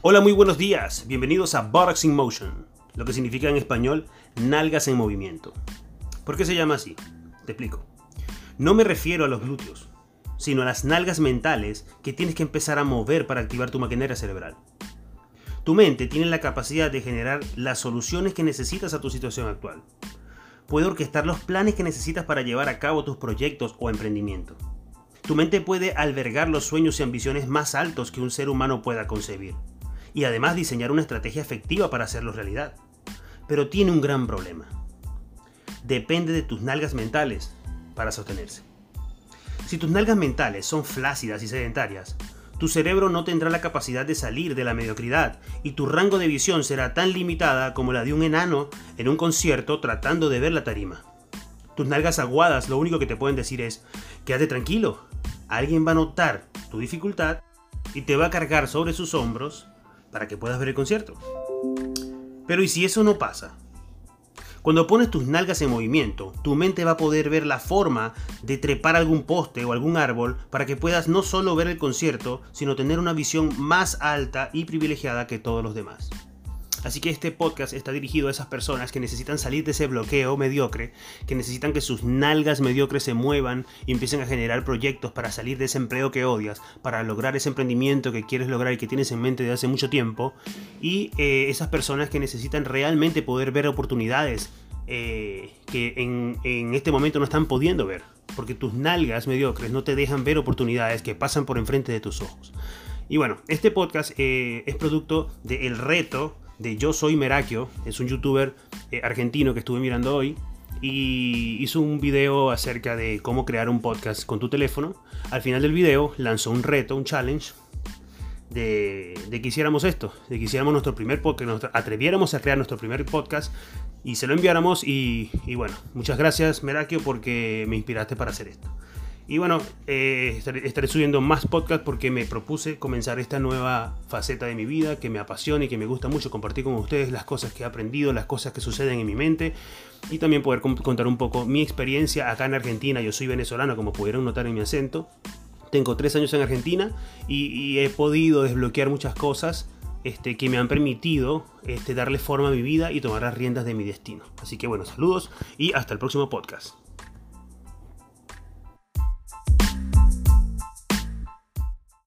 Hola, muy buenos días. Bienvenidos a Buttocks in Motion, lo que significa en español nalgas en movimiento. ¿Por qué se llama así? Te explico. No me refiero a los glúteos, sino a las nalgas mentales que tienes que empezar a mover para activar tu maquinaria cerebral. Tu mente tiene la capacidad de generar las soluciones que necesitas a tu situación actual. Puede orquestar los planes que necesitas para llevar a cabo tus proyectos o emprendimiento. Tu mente puede albergar los sueños y ambiciones más altos que un ser humano pueda concebir, y además diseñar una estrategia efectiva para hacerlo realidad. Pero tiene un gran problema. Depende de tus nalgas mentales para sostenerse. Si tus nalgas mentales son flácidas y sedentarias, tu cerebro no tendrá la capacidad de salir de la mediocridad y tu rango de visión será tan limitada como la de un enano en un concierto tratando de ver la tarima. Tus nalgas aguadas lo único que te pueden decir es, quédate tranquilo, alguien va a notar tu dificultad y te va a cargar sobre sus hombros para que puedas ver el concierto. Pero ¿y si eso no pasa? Cuando pones tus nalgas en movimiento, tu mente va a poder ver la forma de trepar algún poste o algún árbol para que puedas no solo ver el concierto, sino tener una visión más alta y privilegiada que todos los demás. Así que este podcast está dirigido a esas personas que necesitan salir de ese bloqueo mediocre, que necesitan que sus nalgas mediocres se muevan y empiecen a generar proyectos para salir de ese empleo que odias, para lograr ese emprendimiento que quieres lograr y que tienes en mente desde hace mucho tiempo, y eh, esas personas que necesitan realmente poder ver oportunidades eh, que en, este momento no están pudiendo ver, porque tus nalgas mediocres no te dejan ver oportunidades que pasan por enfrente de tus ojos. Y bueno, este podcast eh, es producto del reto de Yo Soy Merakio, es un youtuber eh, argentino que estuve mirando hoy y hizo un video acerca de cómo crear un podcast con tu teléfono. Al final del video lanzó un reto, un challenge de, que hiciéramos esto, de que hiciéramos nuestro primer podcast, nos atreviéramos a crear nuestro primer podcast y se lo enviáramos y, y bueno, muchas gracias Merakio porque me inspiraste para hacer esto. Y bueno, eh, estaré, subiendo más podcasts porque me propuse comenzar esta nueva faceta de mi vida que me apasiona y que me gusta mucho compartir con ustedes las cosas que he aprendido, las cosas que suceden en mi mente y también poder contar un poco mi experiencia acá en Argentina. Yo soy venezolano, como pudieron notar en mi acento. Tengo tres años en Argentina y, he podido desbloquear muchas cosas este, que me han permitido este, darle forma a mi vida y tomar las riendas de mi destino. Así que bueno, saludos y hasta el próximo podcast.